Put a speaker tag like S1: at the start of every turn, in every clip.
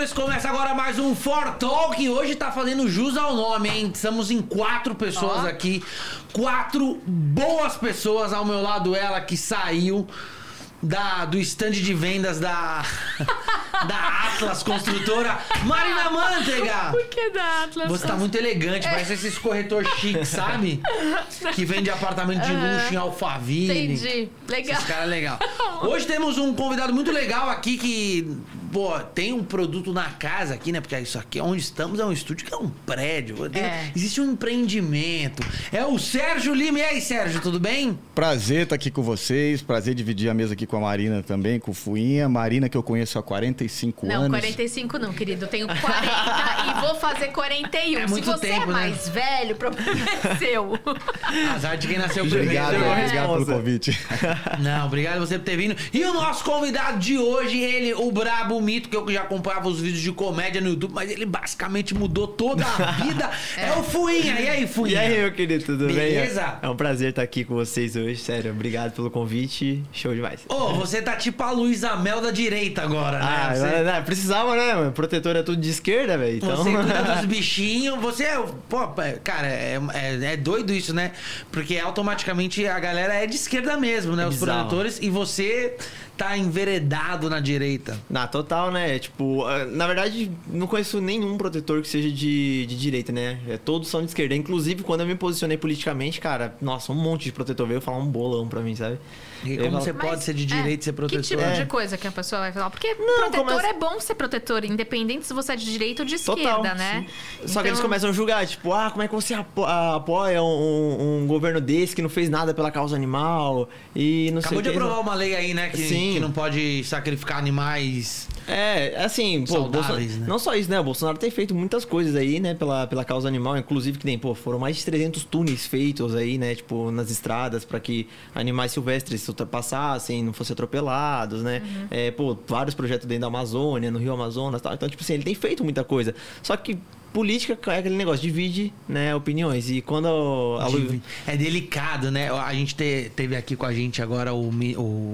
S1: senhores, começa agora mais um For Talk. Hoje tá fazendo jus ao nome, hein? Estamos em quatro pessoas
S2: Ó.
S1: aqui. Quatro boas pessoas. Ao meu lado, ela que saiu da, do stand de vendas da, da Atlas Construtora, Marina Manteiga.
S2: Por que da Atlas?
S1: Você tá muito elegante, parece esses corretor chique, sabe? Que vende apartamento de luxo em Alphaville.
S2: Entendi. Legal.
S1: Esse cara é legal. Hoje temos um convidado muito legal aqui que, pô, tem um produto na casa aqui, né? Porque isso aqui onde estamos é um estúdio que é um prédio.
S2: É.
S1: Existe um empreendimento. É o Sérgio Lima. E aí, Sérgio, tudo bem?
S3: Prazer estar aqui com vocês, prazer dividir a mesa aqui com a Marina também, com o Fuinha. Marina que eu conheço há 45
S2: Não,
S3: anos.
S2: 45 não, querido. Eu tenho 40 e vou fazer 41.
S1: É
S2: Se
S1: muito
S2: você
S1: tempo,
S2: é
S1: né?
S2: mais velho, o problema é seu.
S1: Azar de quem nasceu primeiro.
S3: Obrigado,
S1: né?
S3: obrigado pelo convite.
S1: Não, obrigado você por ter vindo. E o nosso convidado de hoje, ele, o Brabo Mito, que eu já acompanhava os vídeos de comédia no YouTube, mas ele basicamente mudou toda a vida. é. o Fuinha. E aí,
S4: E
S1: Fuinha?
S4: aí, meu querido, tudo
S1: Beleza?
S4: bem? É um prazer estar aqui com vocês hoje, sério. Obrigado pelo convite. Show demais.
S1: Ô, você tá tipo a Luísa Mel da direita agora, né?
S4: Ah,
S1: você,
S4: agora, né, precisava, né? mano? Protetor é tudo de esquerda, velho. Então...
S1: você cuida dos bichinhos, você é. Pô, é, cara, é, é, é doido isso, né? Porque automaticamente a galera é de esquerda mesmo, né?
S4: É
S1: Os
S4: bizarro.
S1: produtores, e você tá enveredado na direita.
S4: Na total, né? Tipo, ah, na verdade, não conheço nenhum protetor que seja de, de direita, né? É, todos são de esquerda. Inclusive, quando eu me posicionei politicamente, cara, nossa, um monte de protetor veio falar um bolão pra mim, sabe?
S1: E como
S4: falo-
S1: você pode ser de direita e ser protetor?
S2: Que tipo
S4: É.
S2: de coisa que a pessoa vai falar? Porque
S4: Não,
S2: protetor
S4: começa-
S2: é bom ser protetor, independente se você é de direita ou de esquerda,
S4: Total,
S2: né?
S4: sim. Só que eles
S2: Então-
S4: começam a julgar, tipo, ah, como é que você apo- apoia um, um governo desse que não fez nada pela causa animal e não
S1: Acabou
S4: sei
S1: de aprovar uma lei aí, né? Que,
S4: Sim.
S1: que não pode sacrificar animais.
S4: É, assim, pô,
S1: Saudáveis,
S4: Bolsonaro-
S1: né?
S4: não só isso, né? O Bolsonaro tem feito muitas coisas aí, né, pela, pela causa animal, inclusive que tem, pô, foram mais de 300 túneis feitos aí, né, tipo, nas estradas para que animais silvestres ultrapassassem, não fossem atropelados, né?
S2: Uhum.
S4: É, pô, vários projetos dentro da Amazônia, no Rio Amazonas, e tal. Então, tipo assim, ele tem feito muita coisa. Só que política é aquele negócio, divide, né, opiniões. E quando a Lu-
S1: É delicado, né? A gente te- teve aqui com a gente agora o,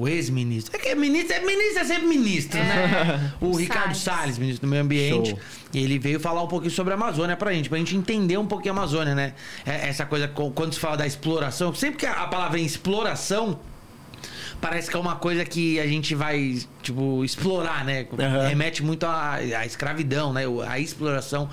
S1: o ex-ministro. É que é ministro, é ministro, é sempre ministro, né? O,
S2: O
S1: Ricardo
S2: Salles.
S1: Salles, ministro do Meio Ambiente.
S4: Show.
S1: E ele veio falar um pouquinho sobre a Amazônia pra gente, pra gente entender um pouquinho a Amazônia, né? É- Essa coisa, co- quando se fala da exploração, sempre que a palavra é exploração. Parece que é uma coisa que a gente vai, tipo, explorar, né?
S4: Aham.
S1: Remete muito à, à escravidão, né? A exploração,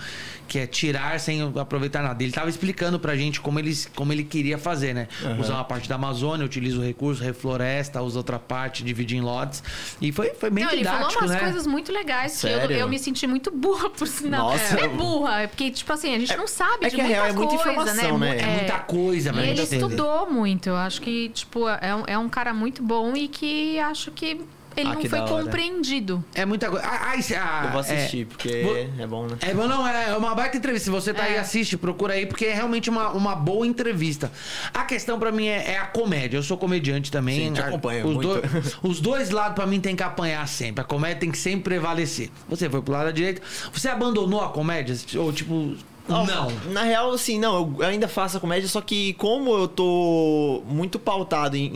S1: que é tirar sem aproveitar nada. Ele tava explicando pra gente como ele, como ele queria fazer, né?
S4: Aham.
S1: Usar uma parte da Amazônia, utiliza o recurso, refloresta, usa outra parte, divide em lotes. E foi, foi bem
S2: Não, ele falou
S1: didático,
S2: umas
S1: né?
S2: coisas muito legais que eu,
S4: Sério?
S2: eu me senti muito burra por sinal.
S4: Nossa.
S2: É burra, é porque, tipo assim, a gente não sabe
S4: é
S2: de
S4: que a
S2: muita
S4: real é muita
S2: coisa,
S4: informação, né?
S1: É muita coisa,
S2: E
S1: mas
S2: ele
S1: coisa.
S2: estudou muito. Eu acho que, tipo, é um, é um cara muito bom e que acho que ele
S4: Ah,
S2: não foi compreendido.
S1: É muita coisa. Ah, ah, esse- ah,
S4: eu vou
S1: é-
S4: assistir, porque
S1: Vou-
S4: é bom, né?
S1: É, bom, não, é uma baita entrevista. Se você tá aí,
S2: É.
S1: assiste, procura aí, porque é realmente uma, uma boa entrevista. A questão pra mim é, é a comédia. Eu sou comediante também.
S4: Sim, te
S1: A-
S4: acompanho
S1: os,
S4: muito.
S1: dois- os dois lados pra mim tem que apanhar sempre. A comédia tem que sempre prevalecer. Você foi pro lado da direita. Você abandonou a comédia? Ou tipo. Não.
S4: Na real, assim, não, eu ainda faço a comédia, só que como eu tô muito pautado em,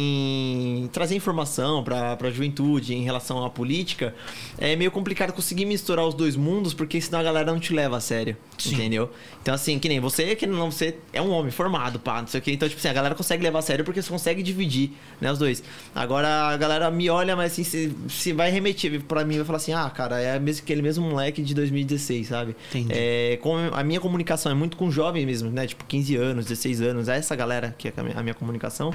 S4: em trazer informação pra, pra juventude em relação à política, é meio complicado conseguir misturar os dois mundos, porque senão a galera não te leva a sério.
S1: Sim.
S4: Entendeu? Então, assim, que nem você, que não, você é um homem formado, pá, não sei o que. Então, tipo assim, a galera consegue levar a sério porque você consegue dividir, né, os dois. Agora a galera me olha, mas assim, se, se vai remeter pra mim, vai falar assim, ah, cara, é mesmo aquele mesmo moleque de 2016, sabe?
S1: Entendi.
S4: É, com a minha comunicação é muito com jovens mesmo, né? Tipo, 15 anos, 16 anos, é essa galera que é a minha, a minha comunicação.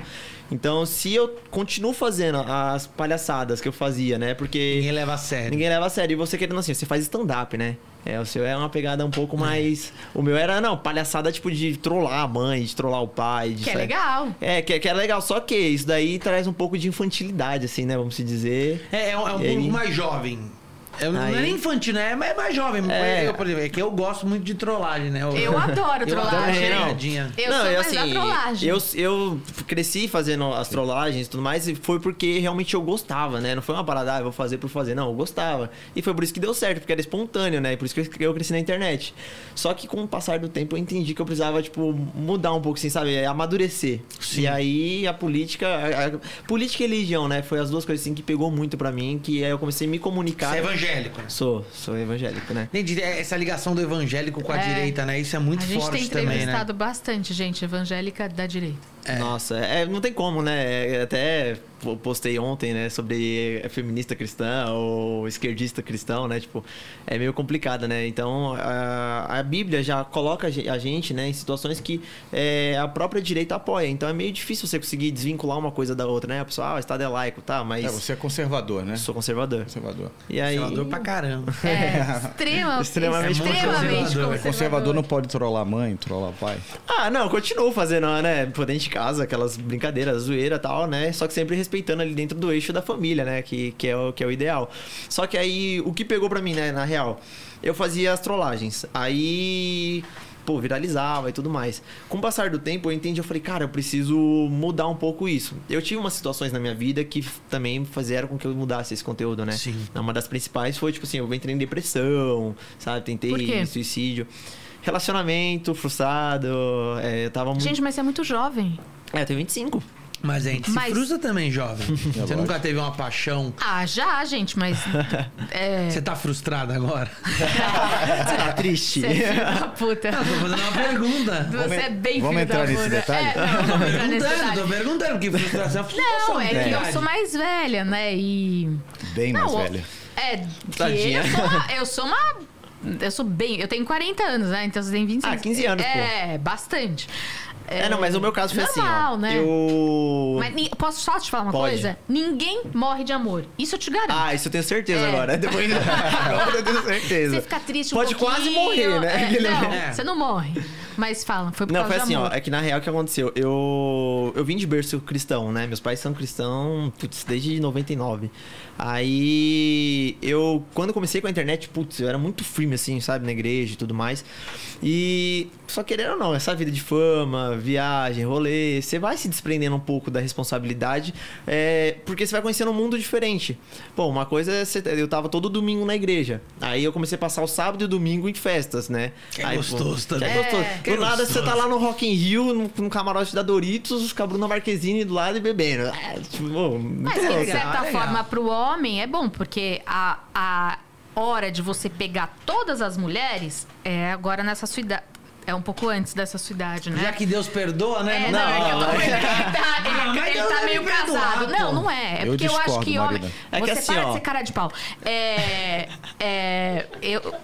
S4: Então, se eu continuo fazendo as palhaçadas que eu fazia, né? Porque
S1: Ninguém leva a sério.
S4: ninguém leva a sério. E você querendo assim, você faz stand-up, né? É, o seu é uma pegada um pouco mais. O meu era, não, palhaçada tipo de trollar a mãe, de trollar o pai. De
S2: Que é
S4: sabe?
S2: legal.
S4: É, que, que é legal. Só que isso daí traz um pouco de infantilidade, assim, né? Vamos se dizer.
S1: É, é um, é um
S4: aí?
S1: público mais jovem. É, Não é infantil, né? É mais, mais jovem.
S4: É.
S1: Eu, por exemplo, é que eu gosto muito de trollagem, né?
S2: Eu adoro
S1: Eu
S2: trollagem.
S1: adoro
S4: Também, não.
S1: pegadinha.
S2: Eu
S4: não,
S2: sou
S4: eu,
S2: mais da trollagem.
S4: Eu, eu cresci fazendo as trollagens e tudo mais, e foi porque realmente eu gostava, né? Não foi uma parada, ah, eu vou fazer por fazer. Não, eu gostava. E foi por isso que deu certo, porque era espontâneo, né? E por isso que eu cresci na internet. Só que com o passar do tempo eu entendi que eu precisava, tipo, mudar um pouco, assim, sabe? Amadurecer.
S1: Sim.
S4: E aí a política. A, a- política e religião, né? Foi as duas coisas assim que pegou muito pra mim, que aí eu comecei a me comunicar.
S1: Você é evangélico.
S4: Sou, sou evangélico, né?
S1: Entendi. É Essa ligação do evangélico com a
S2: É.
S1: direita, né? Isso é muito
S2: a gente
S1: forte
S2: tem
S1: também, né?
S2: entrevistado bastante gente evangélica da direita.
S4: Nossa, é, não tem como, né? É, Até po- postei ontem, né, sobre é feminista cristã ou esquerdista cristão, né? Tipo, é meio complicado, né? Então, a, a Bíblia já coloca a ge- a gente, né, em situações que é, a própria direita apoia. Então, é meio difícil você conseguir desvincular uma coisa da outra, né? A pessoa, ah, o Estado é laico, tá, mas
S3: É, você é conservador, né?
S4: sou conservador.
S3: Conservador.
S4: E aí...
S1: Conservador pra caramba.
S2: É, extrema,
S4: Extremamente
S2: extremamente
S1: conservador.
S2: conservador.
S3: Conservador não pode trollar a mãe, trollar o pai.
S4: Ah, não, continuo fazendo, né? Por dentro de casa, aquelas brincadeiras, zoeira e tal, né? Só que sempre respeitando ali dentro do eixo da família, né? Que, que, é, o, que é o ideal. Só que aí, o que pegou pra mim, né, na real? Eu fazia as trollagens. Aí. Pô, viralizava e tudo mais. Com o passar do tempo, eu entendi, eu falei, cara, eu preciso mudar um pouco isso. Eu tive umas situações na minha vida que também fizeram com que eu mudasse esse conteúdo, né?
S1: Sim.
S4: Uma das principais foi, tipo assim, eu entrei em depressão, sabe? Tentei suicídio. Relacionamento frustrado, é, eu tava muito...
S2: Gente, mas você é muito jovem.
S4: É, eu tenho 25.
S1: Mas a gente se
S2: Mas-
S1: frustra também, jovem. Você
S3: lógico.
S1: nunca teve uma paixão.
S2: Ah, já, gente, mas. É.
S1: Você tá frustrado agora?
S4: Você tá triste?
S2: Você é da puta.
S1: Eu tô fazendo uma pergunta.
S2: Você é bem
S3: vamos
S2: filho
S3: entrar
S2: da
S3: nesse
S2: puta.
S3: detalhe?
S2: É, não, vamos entrar nesse
S1: Perguntando,
S2: detalhe.
S1: tô perguntando, porque frustração é frustração.
S2: Não, é que eu sou mais velha, né? E.
S3: Bem mais
S2: Não,
S3: velha.
S2: É, que eu sou uma. Eu sou uma. Eu sou bem. Eu tenho 40 anos, né? Então você tem 25.
S4: Ah, 15 anos, pô.
S2: É, bastante.
S4: É, não, mas o meu caso foi
S2: Normal,
S4: assim, ó.
S2: né?
S4: Eu...
S2: Mas posso só te falar uma
S4: Pode.
S2: coisa? Ninguém morre de amor. Isso eu te garanto.
S4: Ah, isso eu tenho certeza
S2: É.
S4: agora. Depois... agora eu tenho certeza.
S2: Você fica triste um
S4: Pode quase morrer, né?
S2: é, não,
S1: É.
S2: você não morre. Mas fala, foi por
S4: Não, foi assim,
S2: de
S4: ó.
S2: amor.
S4: É que na real o que aconteceu? Eu, eu vim de berço cristão, né? Meus pais são cristãos, putz, desde 99. Aí eu, quando comecei com a internet, putz, eu era muito firme, assim, sabe? Na igreja e tudo mais. E só querendo ou não, essa vida de fama, viagem, rolê, você vai se desprendendo um pouco da responsabilidade, é, porque você vai conhecendo um mundo diferente. Pô, uma coisa é, você- eu tava todo domingo na igreja. Aí eu comecei a passar o sábado e o domingo em festas, né?
S1: Que é
S4: Aí,
S1: gostoso também.
S4: É gostoso.
S2: É.
S1: Que
S4: Do nada você
S1: gostoso.
S4: tá lá no Rock in Rio, no, no camarote da Doritos, com a Bruna Marquezine do lado e bebendo. Ah, tipo, pô, muito
S2: Mas de certa forma, pro homem é bom, porque a, a hora de você pegar todas as mulheres é agora nessa sua idade. É um pouco antes dessa sua idade, né?
S1: Já que Deus perdoa, né?
S2: É,
S1: Não
S2: não, é que eu tô
S4: não,
S2: ele tá, ele-
S1: Não,
S2: ele tá meio
S1: perdoar,
S2: casado.
S1: pô.
S2: Não, não é. É
S3: Eu
S2: porque eu acho
S3: discordo,
S2: que homem.
S3: Marina.
S4: É que
S2: você
S4: assim,
S2: para
S4: ó.
S2: de ser cara de pau. É. É. Eu.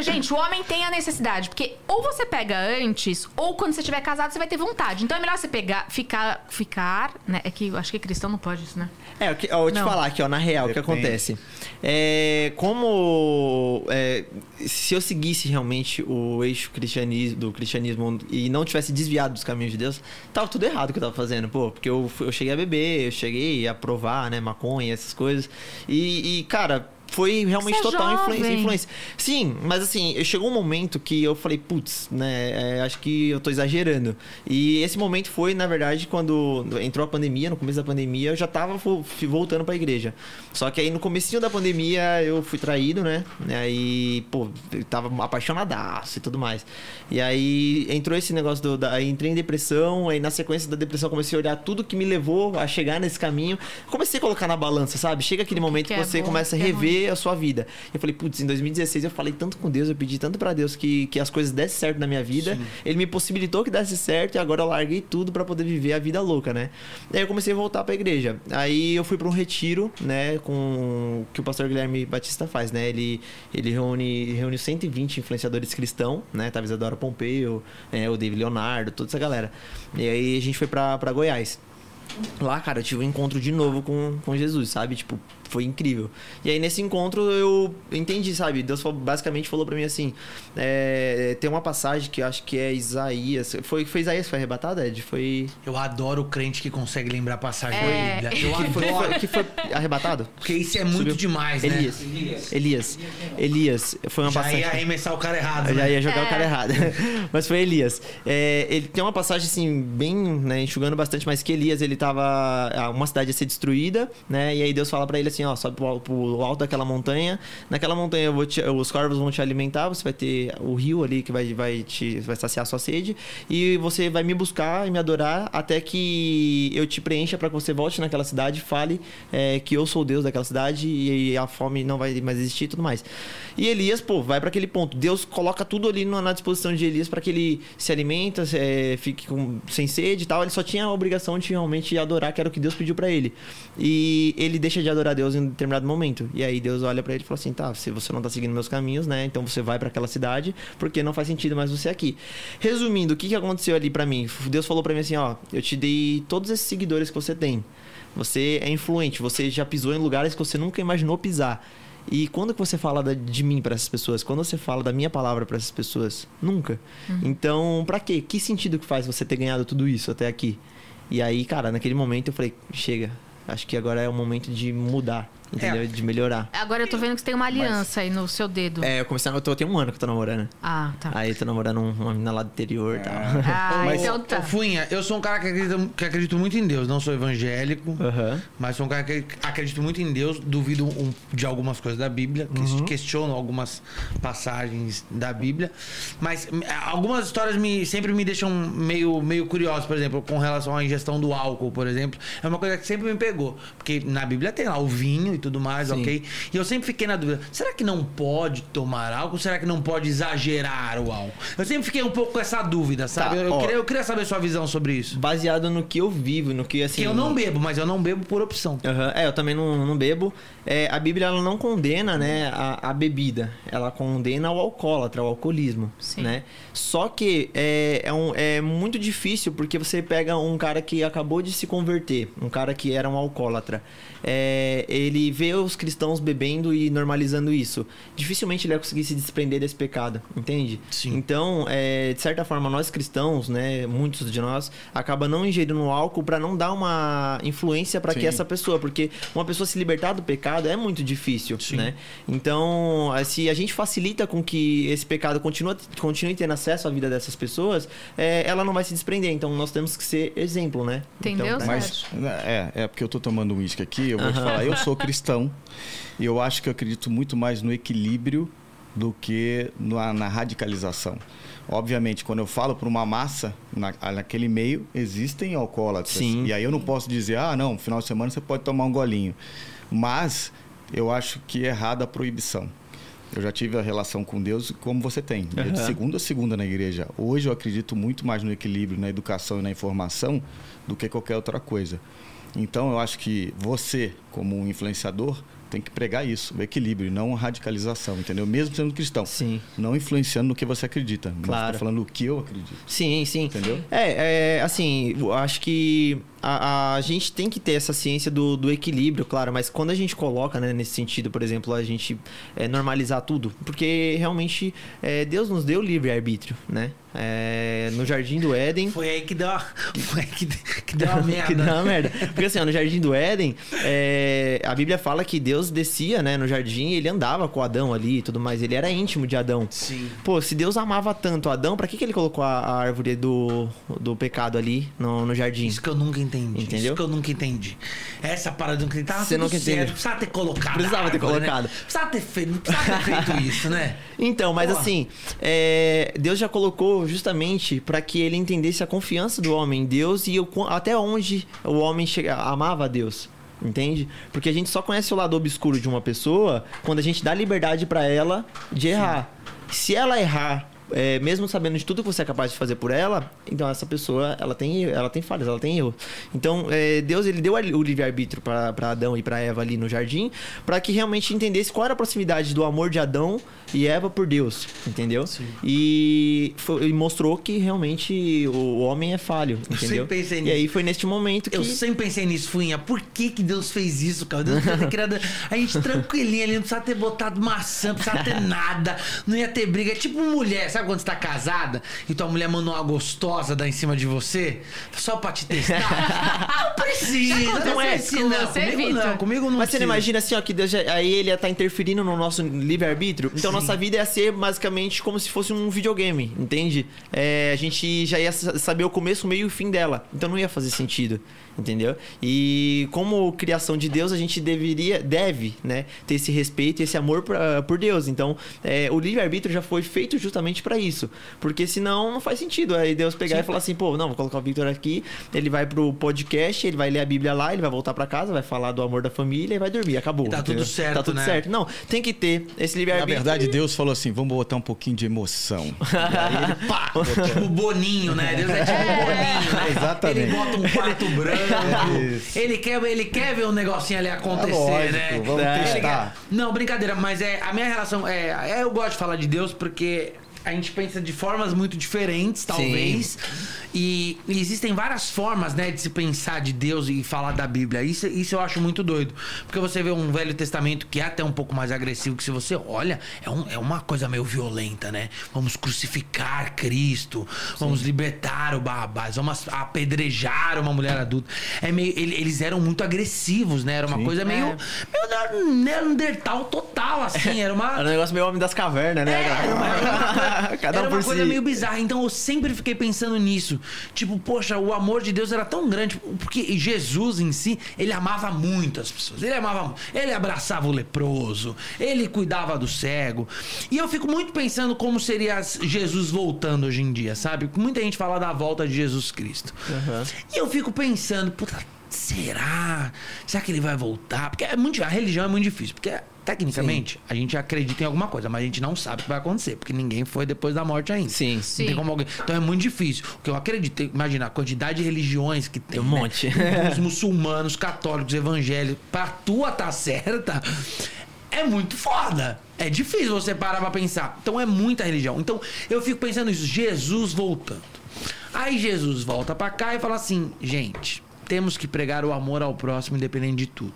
S2: Gente, o homem tem a necessidade, porque ou você pega antes, ou quando você estiver casado, você vai ter vontade. Então é melhor você pegar, ficar, ficar, né? É que eu acho que cristão não pode isso, né?
S4: É, o que- ó, eu vou te
S2: Não.
S4: falar aqui, ó, na real, o que acontece? É, como é, se eu seguisse realmente o eixo cristianismo, do cristianismo e não tivesse desviado dos caminhos de Deus, tava tudo errado que eu tava fazendo, pô, porque eu, eu cheguei a beber, eu cheguei a provar, né, maconha, essas coisas. E, e, cara, foi realmente
S2: é
S4: total influência,
S2: jovem.
S4: influência. Sim, mas assim, chegou um momento que eu falei, putz, né, é, acho que eu tô exagerando. E esse momento foi, na verdade, quando entrou a pandemia, no começo da pandemia, eu já tava voltando pra igreja. Só que aí no comecinho da pandemia eu fui traído, né? E aí, pô, eu tava apaixonadaço e tudo mais. E aí entrou esse negócio do, da, aí entrei em depressão, aí na sequência da depressão comecei a olhar tudo que me levou a chegar nesse caminho. Comecei a colocar na balança, sabe? Chega aquele momento
S2: que
S4: que,
S2: é
S4: você
S2: bom,
S4: começa a
S2: o
S4: rever a sua vida. Eu falei, putz, em 2016 eu falei tanto com Deus, eu pedi tanto pra Deus que, que as coisas dessem certo na minha vida. Ele me possibilitou que desse certo e agora eu larguei tudo pra poder viver a vida louca, né? Aí eu comecei a voltar pra igreja. Aí eu fui pra um retiro, né, com que o pastor Guilherme Batista faz, né? Ele ele reúne reúne 120 influenciadores cristãos, né? Tava Isadora Pompeu, é, o David Leonardo, toda essa galera. E aí a gente foi pra, pra Goiás. Lá, cara, eu tive um encontro de novo com, com Jesus, sabe? Tipo, foi incrível. E aí, nesse encontro, eu entendi, sabe? Deus basicamente falou pra mim assim: é, tem uma passagem que eu acho que é Isaías. Foi, foi Isaías que foi arrebatado, Ed? Foi.
S1: Eu adoro o crente que consegue lembrar a passagem
S2: É.
S1: da Bíblia. Eu
S4: Que foi,
S1: adoro.
S4: foi- que foi arrebatado?
S1: Porque isso é muito
S4: Subiu.
S1: demais, né?
S4: Elias. Elias. Elias. Foi uma
S1: Já
S4: passagem.
S1: ia arremessar o cara errado,
S4: Eu já
S1: né?
S4: ia jogar
S2: É.
S4: o cara errado. mas foi Elias. É, ele tem uma passagem, assim, bem, né, enxugando bastante, mas que Elias, ele tava. Uma cidade ia ser destruída, né? E aí Deus fala pra ele assim: ó, sobe pro, pro alto daquela montanha. Naquela montanha te- os corvos vão te alimentar, você vai ter o rio ali que vai, vai, te, vai saciar a sua sede. E você vai me buscar e me adorar até que eu te preencha pra que você volte naquela cidade fale é, que eu sou o Deus daquela cidade e a fome não vai mais existir e tudo mais. E Elias, pô, vai pra aquele ponto. Deus coloca tudo ali no- na disposição de Elias pra que ele se alimenta, se- é, fique com- sem sede e tal. Ele só tinha a obrigação de realmente adorar, que era o que Deus pediu pra ele. E ele deixa de adorar Deus em um determinado momento. E aí Deus olha pra ele e fala assim: tá, se você não tá seguindo meus caminhos, né? Então você vai pra aquela cidade, porque não faz sentido mais você aqui. Resumindo, o que, que aconteceu ali pra mim? Deus falou pra mim assim: ó, eu te dei todos esses seguidores que você tem. Você é influente, você já pisou em lugares que você nunca imaginou pisar. E quando que você fala de mim para essas pessoas? Quando você fala da minha palavra para essas pessoas? Nunca. Então, pra quê? Que sentido que faz você ter ganhado tudo isso até aqui? E aí, cara, naquele momento eu falei, chega. Acho que agora é o momento de mudar, entendeu?
S1: É.
S4: De melhorar.
S2: Agora eu tô vendo que você tem uma aliança aí no seu dedo.
S4: É, eu comecei, eu tô, tem um ano que eu tô namorando.
S2: Ah, tá.
S4: Aí eu tô namorando um- uma menina lá do interior e tal.
S2: Ah,
S3: Mas-
S2: então tá.
S1: Ô, Fuinha, eu sou um cara que acredita, que acredito muito em Deus. Não sou evangélico,
S4: Aham.
S1: mas sou um cara que acredito muito em Deus. Duvido um- de algumas coisas da Bíblia, que-
S4: Uhum.
S1: questiono algumas passagens da Bíblia. Mas algumas histórias me, sempre me deixam meio, meio curioso, por exemplo, com relação à ingestão do álcool, por exemplo. É uma coisa que sempre me pegou. Porque na Bíblia tem lá o vinho e tudo mais,
S4: Sim.
S1: ok? E eu sempre fiquei na dúvida: será que não pode tomar álcool? Será que não pode exagerar o álcool? Eu sempre fiquei um pouco com essa dúvida, sabe?
S4: Tá,
S1: eu,
S4: ó.
S1: queria, eu queria saber sua visão sobre isso.
S4: Baseado no que eu vivo, no que assim.
S1: Que eu não bebo, mas eu não bebo por opção.
S4: Aham, É, eu também não, não bebo. É, a Bíblia ela não condena né, a, a bebida, ela condena o alcoólatra, o alcoolismo.
S2: Sim.
S4: Né? Só que é, é, um- é muito difícil porque você pega um cara que acabou de se converter, um cara que era um alcoólatra. É, ele vê os cristãos bebendo e normalizando isso. Dificilmente ele vai conseguir se desprender desse pecado, entende?
S1: Sim.
S4: Então, é, de certa forma, nós cristãos, né, muitos de nós, acaba não ingerindo álcool para não dar uma influência para que essa pessoa, porque uma pessoa se libertar do pecado é muito difícil,
S1: Sim.
S4: né? Então, eh, se a gente facilita com que esse pecado continue, continue tendo acesso à vida dessas pessoas, eh, ela não vai se desprender. Então, nós temos que ser exemplo, né?
S2: Entendeu,
S4: Então,
S3: Mas é, é porque eu tô tomando uísque aqui, eu vou te
S4: Aham.
S3: falar, eu sou cristão e eu acho que eu acredito muito mais no equilíbrio do que na, na radicalização. Obviamente, quando eu falo para uma massa, na, naquele meio, existem alcoólatras.
S4: Sim.
S3: E aí eu não posso dizer, ah, não, final de semana você pode tomar um golinho. Mas eu acho que é errada a proibição. Eu já tive a relação com Deus como você tem. É de segunda a segunda na igreja. Hoje eu acredito muito mais no equilíbrio, na educação e na informação do que qualquer outra coisa. Então eu acho que você, como um influenciador, tem que pregar isso, o equilíbrio, não a radicalização, entendeu? Mesmo sendo cristão.
S4: Sim.
S3: Não influenciando no que você acredita. Mas
S4: Claro.
S3: tô falando o que eu acredito.
S4: Sim, sim.
S3: Entendeu?
S4: É, é, assim, eu acho que a, a gente tem que ter essa ciência do, do equilíbrio, claro, mas quando a gente coloca, né, nesse sentido, por exemplo, a gente é, normalizar tudo, porque realmente é, Deus nos deu livre-arbítrio, né? É, no Jardim do Éden,
S1: Foi aí que deu a, foi aí que, que deu a merda.
S4: que dá uma merda. Porque assim, ó, no Jardim do Éden, é, a Bíblia fala que Deus descia, né, no jardim e ele andava com Adão ali e tudo mais. Ele era íntimo de Adão.
S1: Sim.
S4: Pô, se Deus amava tanto Adão, pra que, que ele colocou a, a árvore do, do pecado ali no, no jardim?
S1: Isso que eu nunca entendi.
S4: Entendeu?
S1: Isso que eu nunca entendi. Essa parada que tava
S4: Você nunca
S1: certo,
S4: entendeu.
S1: Precisava ter colocado.
S4: Precisava
S1: a
S4: ter
S1: árvore,
S4: colocado.
S1: Né? Precisava ter feito, precisava ter feito isso, né?
S4: Então, mas
S1: Porra.
S4: assim, é, Deus já colocou justamente pra que ele entendesse a confiança do homem em Deus e até onde o homem chega, amava a Deus. Entende? Porque a gente só conhece o lado obscuro de uma pessoa quando a gente dá liberdade pra ela de errar. Se ela errar, é, mesmo sabendo de tudo que você é capaz de fazer por ela, então essa pessoa ela tem, ela tem falhas, ela tem erro. Então é, Deus ele deu o livre-arbítrio pra Adão e pra Eva ali no jardim pra que realmente entendesse qual era a proximidade do amor de Adão e Eva por Deus, entendeu?
S1: Sim.
S4: E, foi- e mostrou que realmente o homem é falho, entendeu?
S1: sempre pensei
S4: e
S1: nisso.
S4: aí foi neste momento que
S1: Eu sempre pensei nisso, Fuinha. Por que, que Deus fez isso, cara? Deus podia ter criado a gente tranquilinha ali, não precisava ter botado maçã, não precisava ter nada, não ia ter briga. É tipo mulher, sabe Sabe quando você tá casada e tua mulher manda uma gostosa dar em cima de você? Só pra te testar? não precisa, não é assim, não.
S2: você,
S1: Comigo não, comigo não
S4: Mas você não
S1: precisa.
S4: imagina assim, ó, que Deus já, aí ele ia estar interferindo no nosso livre-arbítrio? Então
S1: Sim.
S4: nossa vida ia ser basicamente como se fosse um videogame, entende? É, a gente já ia sa- saber o começo, o meio e o fim dela. Então não ia fazer sentido, entendeu? E como criação de Deus, a gente deveria, deve, né, ter esse respeito e esse amor pra, por Deus. Então, é, o livre-arbítrio já foi feito justamente pra isso. Porque senão não faz sentido. Aí Deus pegar
S1: Sim.
S4: e falar assim, pô, não, vou colocar o Victor aqui, ele vai pro podcast, ele vai ler a Bíblia lá, ele vai voltar pra casa, vai falar do amor da família e vai dormir. Acabou.
S1: E tá tudo
S4: entendeu?
S1: certo,
S4: Tá tudo
S1: né?
S4: certo. Não, tem que ter esse
S3: Na
S4: livre-arbítrio.
S3: verdade, Deus falou assim: vamos botar um pouquinho de emoção.
S1: Pá, tipo Boninho, né? Deus é tipo Boninho, né?
S3: Exatamente.
S1: Ele bota um quarto branco.
S3: Isso.
S1: ele, quer, ele quer ver um negocinho ali acontecer,
S3: É lógico,
S1: né?
S3: vamos
S1: Ele
S3: testar.
S1: Não, brincadeira, mas é, a minha relação. É, é, eu gosto de falar de Deus porque. A gente pensa de formas muito diferentes, talvez. E, e existem várias formas, né, de se pensar de Deus e falar da Bíblia. Isso, isso eu acho muito doido. Porque você vê um Velho Testamento que é até um pouco mais agressivo, que se você olha, é, um- é uma coisa meio violenta, né? Vamos crucificar Cristo, vamos libertar o Barrabás, vamos apedrejar uma mulher adulta. É meio, ele- eles eram muito agressivos, né? Era uma
S3: Sim.
S1: coisa meio,
S2: É.
S1: meio Neandertal total, assim. Era uma.
S4: Era um negócio meio homem das cavernas, né?
S1: É, era uma, era uma era
S4: um
S1: uma coisa
S4: si.
S1: meio bizarra. Então eu sempre fiquei pensando nisso. Tipo, poxa, o amor de Deus era tão grande. Porque Jesus em si, ele amava muito as pessoas. Ele amava. Ele abraçava o leproso. Ele cuidava do cego. E eu fico muito pensando como seria Jesus voltando hoje em dia, sabe? Muita gente fala da volta de Jesus Cristo. E eu fico pensando, puta, será? Será que ele vai voltar? Porque é muito, a religião é muito difícil. Porque tecnicamente a gente acredita em alguma coisa, mas a gente não sabe o que vai acontecer. Porque ninguém foi depois da morte ainda.
S4: Sim.
S2: Sim.
S1: tem como alguém... Então é muito difícil. O que eu acredito, imagina a quantidade de religiões que tem.
S4: Tem um
S1: né?
S4: monte.
S1: Os muçulmanos, católicos, evangélicos, pra tua tá certa, é muito foda. É difícil você parar pra pensar. Então é muita religião. Então eu fico pensando isso, Jesus voltando. Aí Jesus volta pra cá e fala assim: gente, temos que pregar o amor ao próximo, independente de tudo.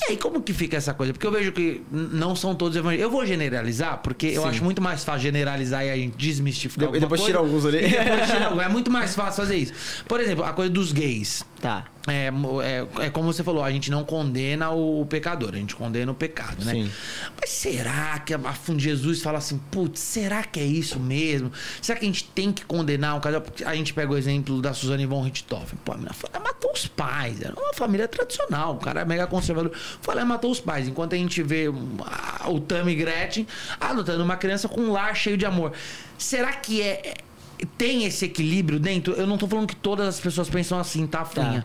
S1: E aí, como que fica essa coisa? Porque eu vejo que não são todos evangélicos. Eu vou generalizar, porque eu
S4: Sim.
S1: acho muito mais fácil generalizar e a gente desmistificar.
S4: De- depois
S1: coisa.
S4: tira alguns ali.
S1: Depois tira. É muito mais fácil fazer isso. Por exemplo, a coisa dos gays.
S4: Tá.
S1: É, é, é como você falou, a gente não condena o pecador, a gente condena o pecado, né?
S4: Sim.
S1: Mas será que a fundo Jesus fala assim, putz, será que é isso mesmo? Será que a gente tem que condenar um casal? Porque a gente pega o exemplo da Suzane von Richthofen. Pô, a menina foi matou os pais. Era uma família tradicional, o cara é mega conservador. Foi lá e matou os pais. Enquanto a gente vê um, ah, o Tammy Gretchen adotando uma criança com um lar cheio de amor. Será que é tem esse equilíbrio dentro. Eu não tô falando que todas as pessoas pensam assim, tá, Frinha?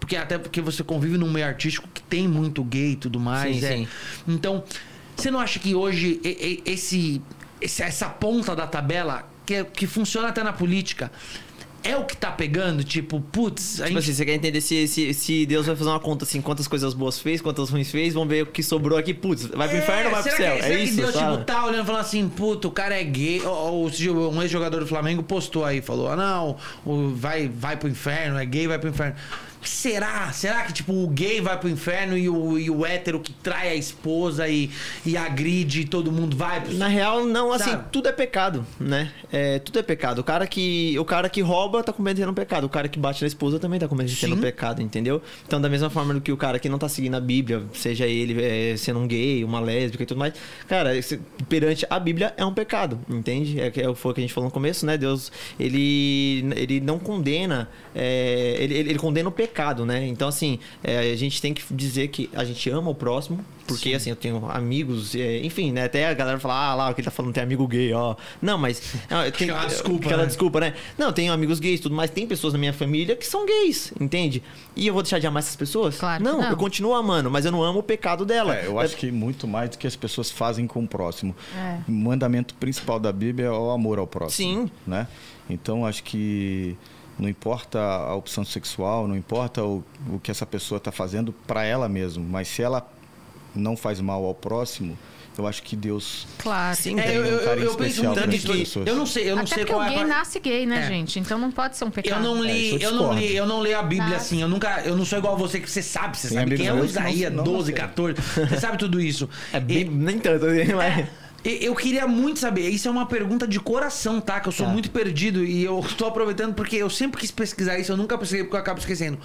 S1: Porque até porque você convive num meio artístico que tem muito gay e tudo mais.
S4: Sim,
S1: é.
S4: sim.
S1: Então, você não acha que hoje esse, esse- essa ponta da tabela, que, é- que funciona até na política, é o que tá pegando? Tipo, putz,
S4: Tipo
S1: gente
S4: assim, você quer entender se, se, se Deus vai fazer uma conta assim, quantas coisas boas fez, quantas ruins fez, vamos ver o que sobrou aqui, putz, vai pro inferno ou vai pro céu?
S1: Que,
S4: é
S1: será
S4: isso,
S1: que Deus,
S4: sabe?
S1: tipo, tá olhando e falando assim, puta, o cara é gay. Ou, ou um ex-jogador do Flamengo postou aí, falou, ah, não, vai, vai pro inferno, é gay, vai pro inferno. Será? Será que, tipo, o gay vai pro inferno e o, e o hétero que trai a esposa e, e agride todo mundo vai pro
S4: Na real, não, assim,
S1: Sabe?
S4: tudo é pecado, né? É, tudo é pecado. O cara que o cara que rouba tá cometendo pecado. O cara que bate na esposa também tá cometendo
S1: Sim.
S4: pecado, entendeu? Então, da mesma forma do que o cara que não tá seguindo a Bíblia, seja ele é, sendo um gay, uma lésbica e tudo mais, cara, perante a Bíblia é um pecado, entende? É, que é, foi o que a gente falou no começo, né? Deus, ele, ele não condena, é, ele ele condena o pecado, né? Então, assim, é, a gente tem que dizer que a gente ama o próximo, porque, assim, eu tenho amigos, é, enfim, né? Até a galera fala, ah, lá, o que ele tá falando, tem amigo gay, ó. Não, mas... Tem,
S1: Aquela desculpa,
S4: Aquela
S1: né?
S4: desculpa, né? Não, tenho amigos gays tudo mais, tem pessoas na minha família que são gays, entende? E eu vou deixar de amar essas pessoas?
S2: Claro que
S4: não,
S2: não.
S4: eu continuo amando, mas eu não amo o pecado dela.
S3: É, eu acho que muito mais do que as pessoas fazem com o próximo.
S2: É.
S3: O mandamento principal da Bíblia é o amor ao próximo.
S4: Sim.
S3: Né? Então acho que não importa a opção sexual, não importa o, o que essa pessoa está fazendo para ela mesma, mas se ela não faz mal ao próximo, eu acho que Deus
S2: Claro.
S4: Sim,
S1: É,
S4: tem
S1: eu,
S3: um
S1: eu,
S3: carinho
S1: eu penso muito que
S3: pessoas.
S1: Eu não sei, eu não
S2: Até
S1: sei qual
S2: o
S1: é
S2: gay
S1: a...
S2: nasce gay, né,
S1: É.
S2: gente? Então não pode ser um pecado.
S1: Eu não
S3: É,
S1: li,
S3: isso eu
S1: eu não li, eu não li a Bíblia assim. Eu nunca, eu não sou igual a você que você sabe, você
S3: Tem
S1: sabe quem é o
S3: não-
S1: Isaías
S3: não
S1: 12,
S3: nasceram.
S1: 14. Você sabe tudo isso.
S4: É bem,
S1: E-
S4: nem tanto, assim, mas...
S1: Eu queria muito saber, isso é uma pergunta de coração, tá? Que eu sou
S4: Tá.
S1: muito perdido e eu tô aproveitando porque eu sempre quis pesquisar isso, eu nunca pesquisei porque eu acabo esquecendo.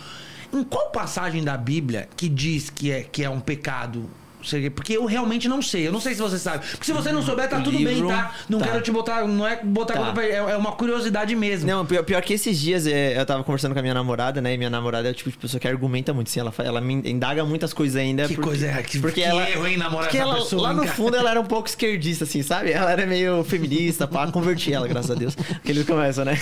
S1: Em qual passagem da Bíblia que diz que é, que é um pecado? Porque eu realmente não sei. Eu não sei se você sabe. Porque se você não souber, tá tudo bem, tá? Não
S4: tá.
S1: quero te botar. Não é botar
S4: Tá.
S1: pra- é, é uma curiosidade mesmo.
S4: Não, pior, pior que esses dias é, eu tava conversando com a minha namorada, né? E minha namorada é o tipo de pessoa que argumenta muito, assim. Ela, ela me indaga muitas coisas ainda.
S1: Que
S4: porque,
S1: coisa é? Que-
S4: porque
S1: que
S4: ela,
S1: erro, hein, namorar
S4: porque
S1: essa
S4: ela,
S1: pessoa,
S4: Lá no
S1: cara?
S4: fundo ela era um pouco esquerdista, assim, sabe? Ela era meio feminista, pá. Converti ela, graças a Deus. Que eles começam, né?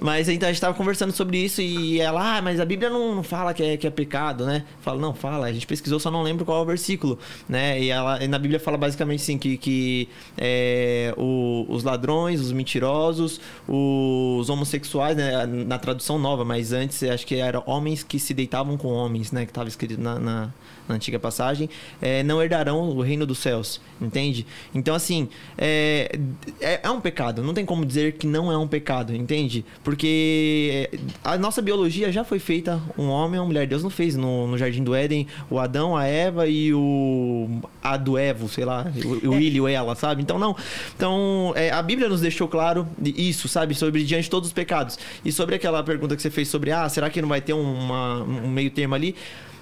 S4: Mas então a gente tava conversando sobre isso e ela, ah, mas a Bíblia não, não fala que é, que é pecado, né? Fala, não, fala. A gente pesquisou, só não lembro qual é o versículo, né? E, ela, e na Bíblia fala basicamente assim que, que é, o- os ladrões, os mentirosos, os homossexuais, né? Na tradução nova, mas antes acho que eram homens que se deitavam com homens, né? Que estava escrito na, na, na antiga passagem, é, não herdarão o reino dos céus, entende? Então, assim, é, é, é um pecado. Não tem como dizer que não é um pecado, entende? Porque a nossa biologia já foi feita um homem e uma mulher. Deus não fez no, no Jardim do Éden o Adão, a Eva e o a do Evo, sei lá, o, o ele, o ela, sabe? Então, não. Então, é, a Bíblia nos deixou claro isso, sabe? Sobre diante de todos os pecados. E sobre aquela pergunta que você fez sobre, ah, será que não vai ter uma, um meio termo ali?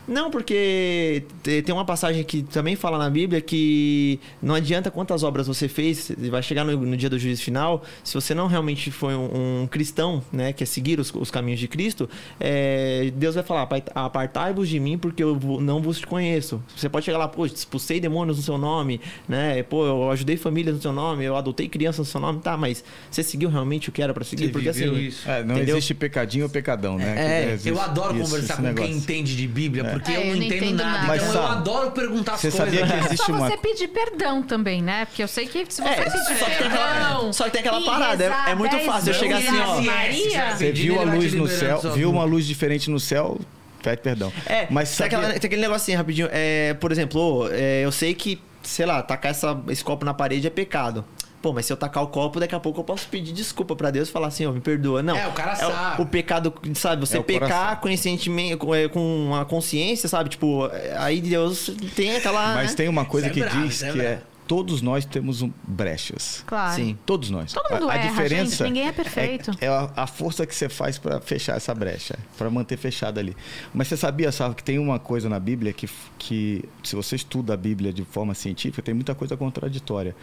S4: Não, porque te- tem uma passagem que também fala na Bíblia que não adianta quantas obras você fez, vai chegar no, no dia do juízo final, se você não realmente foi um, um cristão, né, que é seguir os, os caminhos de Cristo, é, Deus vai falar, "Apart- apartai-vos de mim porque eu não vos conheço. Você pode chegar lá, pô, expulsei demônios no seu nome, né, pô, eu ajudei famílias no seu nome, eu adotei crianças no seu nome, tá, mas você seguiu realmente o que era pra seguir?
S1: Você
S4: porque assim...
S1: isso.
S3: É, não
S4: Entendeu?
S3: existe pecadinho ou pecadão, né?
S4: É,
S1: Eu adoro
S3: isso,
S1: conversar com quem
S3: negócio.
S1: entende de Bíblia, porque
S2: É,
S1: eu não entendo, nada.
S3: Mas
S1: Então eu
S3: sabe,
S1: adoro perguntar as
S3: você
S1: coisas.
S3: sabia que
S2: É
S3: existe
S2: só
S3: uma-
S2: você pedir perdão também, né? Porque eu sei que se você
S4: É,
S2: pedir
S4: só que tem aquela-
S2: perdão
S4: só que tem aquela parada, é- é muito
S2: 10
S4: fácil eu chegar assim, ó.
S1: Você
S2: Maria,
S3: Você viu a luz no céu, viu uma luz diferente no céu, pede perdão.
S4: É,
S3: mas
S4: tem,
S3: sabia-
S4: aquela, tem aquele negocinho rapidinho. É, por exemplo, é, eu sei que, sei lá, tacar essa, esse copo na parede é pecado. Pô, mas se eu tacar o copo, daqui a pouco eu posso pedir desculpa pra Deus e falar assim, ó, me perdoa. Não.
S1: É, o cara
S4: o-
S1: sabe.
S4: O, pecado, sabe? Você
S3: É o
S4: pecar conscientemente, com, é, a consciência, sabe? Tipo, é, aí Deus tem aquela.
S3: Mas
S4: né?
S3: tem uma coisa
S1: é
S3: que
S1: bravo,
S3: diz
S1: é
S3: que é. Todos nós temos um, brechas.
S2: Claro.
S4: Sim.
S3: Todos nós.
S2: Todo mundo
S3: a, a
S2: erra,
S3: diferença
S2: gente, ninguém é perfeito.
S3: É, é a, a força que você faz para fechar essa brecha, para manter fechada ali. Mas você sabia, Salvo, que tem uma coisa na Bíblia que, que, se você estuda a Bíblia de forma científica, tem muita coisa contraditória.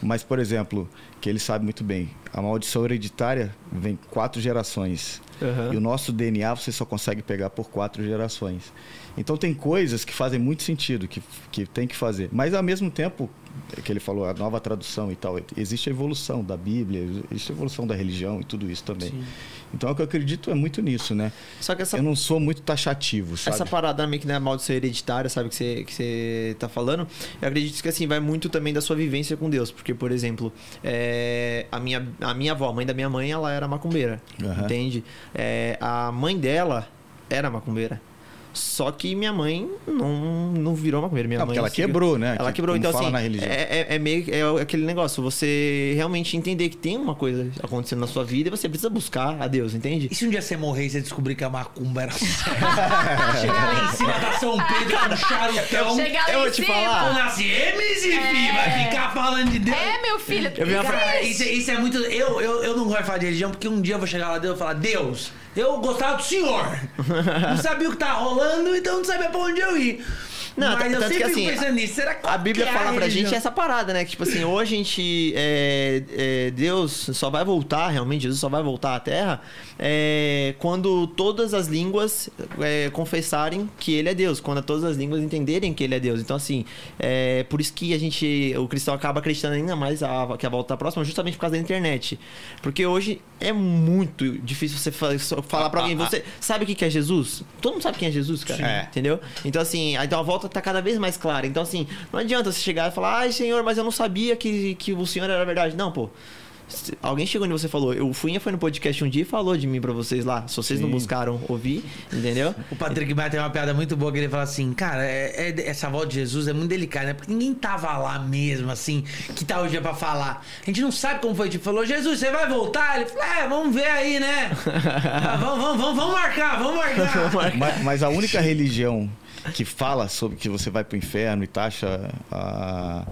S3: Mas, por exemplo, que ele sabe muito bem, a maldição hereditária vem quatro gerações.
S4: Aham.
S3: E o nosso DNA você só consegue pegar por quatro gerações. Então tem coisas que fazem muito sentido, que, que tem que fazer. Mas ao mesmo tempo, é que ele falou, a nova tradução e tal, existe a evolução da Bíblia, existe a evolução da religião e tudo isso também. Então o que eu acredito é muito nisso, né?
S4: Só que essa
S3: Eu não sou muito taxativo, sabe?
S4: Essa parada meio que na maldição hereditária, sabe, que você, que você tá falando, eu acredito que assim, vai muito também da sua vivência com Deus. Porque, por exemplo, é, a, minha, a minha avó, a mãe da minha mãe, ela era macumbeira.
S3: Aham.
S4: Entende? É, a mãe dela era macumbeira. Só que minha mãe não, não virou macumbeira. Minha
S3: Não,
S4: mãe
S3: porque ela
S4: seguiu-
S3: quebrou, né?
S4: Ela
S3: Que-
S4: quebrou. Então,
S3: fala
S4: assim,
S3: na religião.
S4: é, é, é meio é aquele negócio, você realmente entender que tem uma coisa acontecendo na sua vida e você precisa buscar a Deus, entende?
S1: E se um dia você morrer e você descobrir que a macumba era? Chegar lá em cima da São Pedro com um charutão.
S2: Chegar lá
S4: eu vou te
S2: cima.
S4: falar.
S1: Assim, "Ê, Missy, fi, vai ficar falando de Deus.
S2: É, meu filho.
S4: Eu
S1: Cara, isso, é- isso é muito. Eu, eu, eu não gosto de falar de religião porque um dia eu vou chegar lá Deus e falar: Deus, eu gostava do senhor. Não sabia o que tá rolando, então não sabia pra onde eu ir.
S4: Não,
S1: Mas eu
S4: tanto que
S1: sempre
S4: assim,
S1: pensando nisso. Será que
S4: A Bíblia
S1: que é
S4: fala pra gente essa parada, né? Que, tipo assim, ou a gente. é, é, Deus só vai voltar, realmente, Jesus só vai voltar à Terra é, quando todas as línguas é, confessarem que Ele é Deus, quando todas as línguas entenderem que Ele é Deus. Então, assim, é por isso que a gente. O cristão acaba acreditando ainda mais a- que a volta tá próxima, justamente por causa da internet. Porque hoje é muito difícil você falar pra alguém. Você sabe o que que é Jesus? Todo mundo sabe quem é Jesus, cara. Entendeu? Então, assim, então a volta tá cada vez mais clara. Então, assim, não adianta você chegar e falar, ai, senhor, mas eu não sabia que, que o senhor era verdade. Não, pô. Se- Alguém chegou onde você falou, eu fui foi no podcast um dia e falou de mim pra vocês lá. Se vocês não
S3: Sim.
S4: buscaram ouvir, entendeu?
S1: O Patrick Maia tem uma piada muito boa que ele fala assim, cara, é- é- essa volta de Jesus é muito delicada, né? Porque ninguém tava lá mesmo, assim, que tá hoje é pra falar. A gente não sabe como foi. Tipo, falou, Jesus, você vai voltar? Ele falou, é, vamos ver aí, né? Ah, vamos, vamos, vamos, vamos marcar, vamos marcar.
S3: Mas, mas a única religião que fala sobre que você vai pro inferno e taxa a,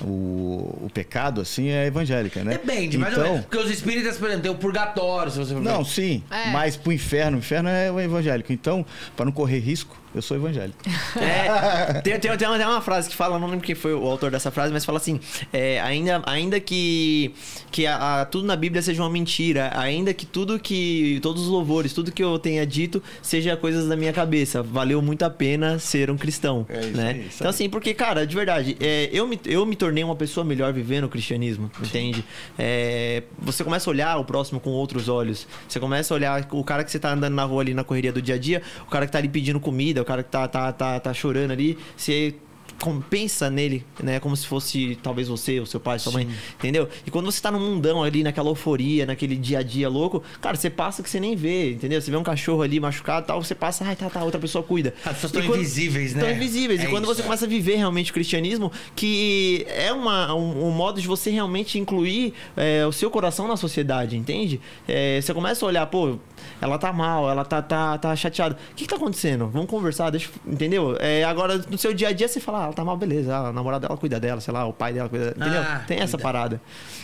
S3: o, o pecado, assim, é evangélica, né?
S1: Depende, mais ou
S3: então,
S1: menos. Porque os espíritas, por exemplo, tem o purgatório, se você for ver.
S3: Não, sim,
S2: É.
S3: mas pro inferno, o inferno é o evangélico. Então, para não correr risco, eu sou evangélico.
S4: É, tem, tem, tem, uma, tem uma frase que fala, não lembro quem foi o autor dessa frase, mas fala assim: é, ainda, ainda que, que a- a- tudo na Bíblia seja uma mentira, ainda que tudo que. todos os louvores, tudo que eu tenha dito seja coisas da minha cabeça, valeu muito a pena ser um cristão.
S3: É isso
S4: né?
S3: aí, isso
S4: então, assim, porque, cara, de verdade, é, eu, me, eu me tornei uma pessoa melhor vivendo o cristianismo, entende? É, você começa a olhar o próximo com outros olhos. Você começa a olhar o cara que você tá andando na rua ali na correria do dia a dia, o cara que tá ali pedindo comida, o cara que tá, tá, tá, tá chorando ali. Você compensa nele, né? Como se fosse talvez você, o seu pai, sua mãe, entendeu? E quando você tá no mundão ali, naquela euforia, naquele dia a dia louco, cara, você passa que você nem vê, entendeu? Você vê um cachorro ali machucado e tal, você passa, ai, tá, tá, outra pessoa cuida.
S1: As pessoas estão invisíveis, né?
S4: Estão invisíveis.
S1: É
S4: e quando
S1: isso,
S4: você
S1: é.
S4: começa a viver realmente o cristianismo, que é uma, um, um modo de você realmente incluir é, o seu coração na sociedade, entende? É, você começa a olhar, pô, ela tá mal, ela tá, tá, tá chateada. O que, que tá acontecendo? Vamos conversar, deixa. Entendeu? É, agora, no seu dia a dia, você fala, ah, ela tá mal, beleza. A namorada dela cuida dela, sei lá, o pai dela cuida dela. Entendeu?
S1: Ah,
S4: Tem essa
S1: cuida.
S4: parada.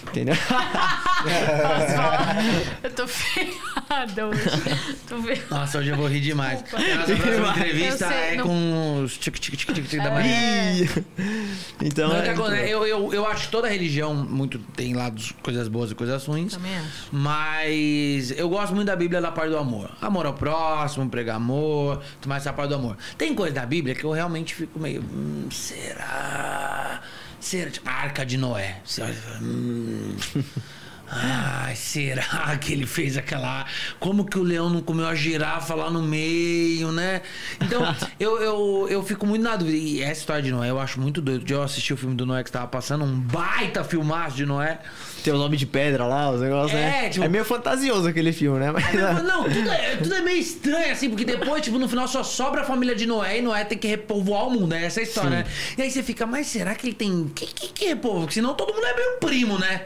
S4: Entendeu?
S2: Posso falar? Eu tô ferrada hoje. Tô ferrada.
S1: Nossa, hoje eu vou rir demais.
S2: Desculpa.
S1: A próxima entrevista
S2: sei,
S1: é
S2: não-
S1: com os tic tic tic tic da
S2: É.
S1: manhã.
S4: Ih. então.
S1: Não,
S4: é louco.
S1: eu, eu, eu acho que toda religião muito tem lados, coisas boas e coisas ruins.
S2: Também acho.
S1: Mas eu gosto muito da Bíblia da parte do amor. Amor ao próximo, pregar amor, tomar essa parte do amor. Tem coisa da Bíblia que eu realmente fico meio. Hum, será? Será? A arca de Noé. Hum. Ai, será que ele fez aquela. Como que o leão não comeu a girafa lá no meio, né? Então, eu, eu, eu fico muito na dúvida. E essa história de Noé eu acho muito doido. Eu assisti o filme do Noé que tava passando, um baita filmaço de Noé.
S4: Tem o nome de pedra lá, os negócios,
S1: É,
S4: né?
S1: tipo-
S4: É meio fantasioso aquele filme, né? Mas,
S1: Não, não, tudo é, tudo é meio estranho, assim, porque depois, tipo, no final só sobra a família de Noé e Noé tem que repovoar o mundo. É essa a história, né? E aí você fica, mas será que ele tem. Que, que, que repovo? Porque senão todo mundo é meu primo, né?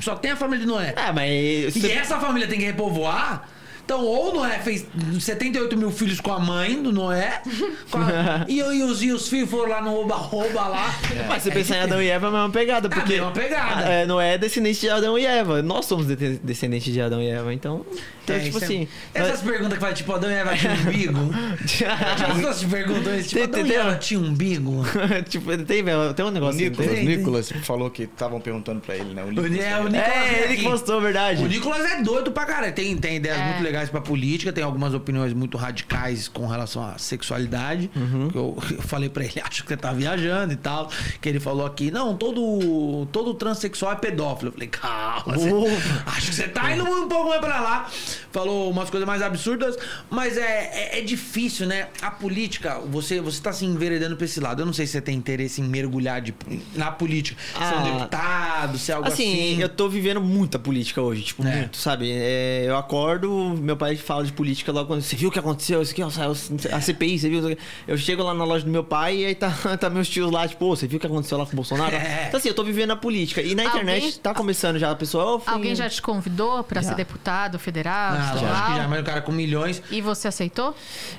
S1: Só tem a família de Noé.
S4: Ah, mas.
S1: E essa família tem que repovoar? Então, ou Noé fez 78 mil filhos com a mãe do Noé, com a- e, e os, e os filhos foram lá no Oba-Oba lá.
S4: Mas se pensar em Adão e Eva é a mesma pegada, porque.
S1: mesma pegada.
S4: É, não é descendente de Adão e Eva. Nós somos de- descendentes de Adão e Eva, então. Então,
S1: É,
S4: tipo
S1: é-
S4: assim.
S1: Essas perguntas que fala, tipo, Adão e Eva tinham umbigo. As pessoas te perguntam isso, tipo,
S4: Tem-
S1: Adão e Eva tinha umbigo.
S4: tipo, tem, tem um
S3: O
S4: negócio assim,
S3: Nicolas,
S4: tem?
S1: tem.
S3: Nicolas falou que estavam perguntando pra ele, né? O
S1: O,
S3: Nicolas.
S1: é, o Nicolas
S4: É,
S1: veio
S4: ele que postou, verdade.
S1: O Nicolas é doido pra caralho. Tem, tem ideias
S2: É.
S1: muito legais pra política, tem algumas opiniões muito radicais com relação à sexualidade.
S4: Uhum.
S1: Que eu, eu falei pra ele, acho que você tá viajando e tal. Que ele falou aqui, não, todo, todo transexual é pedófilo. Eu falei, calma, você-
S4: Ufa.
S1: acho que você tá indo um pouco mais pra lá. Falou umas coisas mais absurdas, mas é, é, é difícil, né? A política, você, você tá se enveredando pra esse lado. Eu não sei se você tem interesse em mergulhar de, na política. Ser um
S4: Ah.
S1: deputado, ser algo
S4: Assim,
S1: assim.
S4: eu tô vivendo muita política hoje, tipo,
S1: É.
S4: muito, sabe? É, eu acordo, meu pai fala de política logo quando. Você viu o que aconteceu? Isso aqui, a CPI, você viu? isso aqui?" Eu chego lá na loja do meu pai e aí tá, tá meus tios lá, tipo, "Ô, você viu o que aconteceu lá com o Bolsonaro?
S1: É.
S4: Então, assim, eu tô vivendo a política. E na
S2: Alguém-
S4: internet tá começando já a pessoa. "Ô, fui-
S2: Alguém já te convidou pra
S4: Já.
S2: ser deputado federal,
S1: Ah, lógico que já, mas o cara com milhões.
S2: E você aceitou?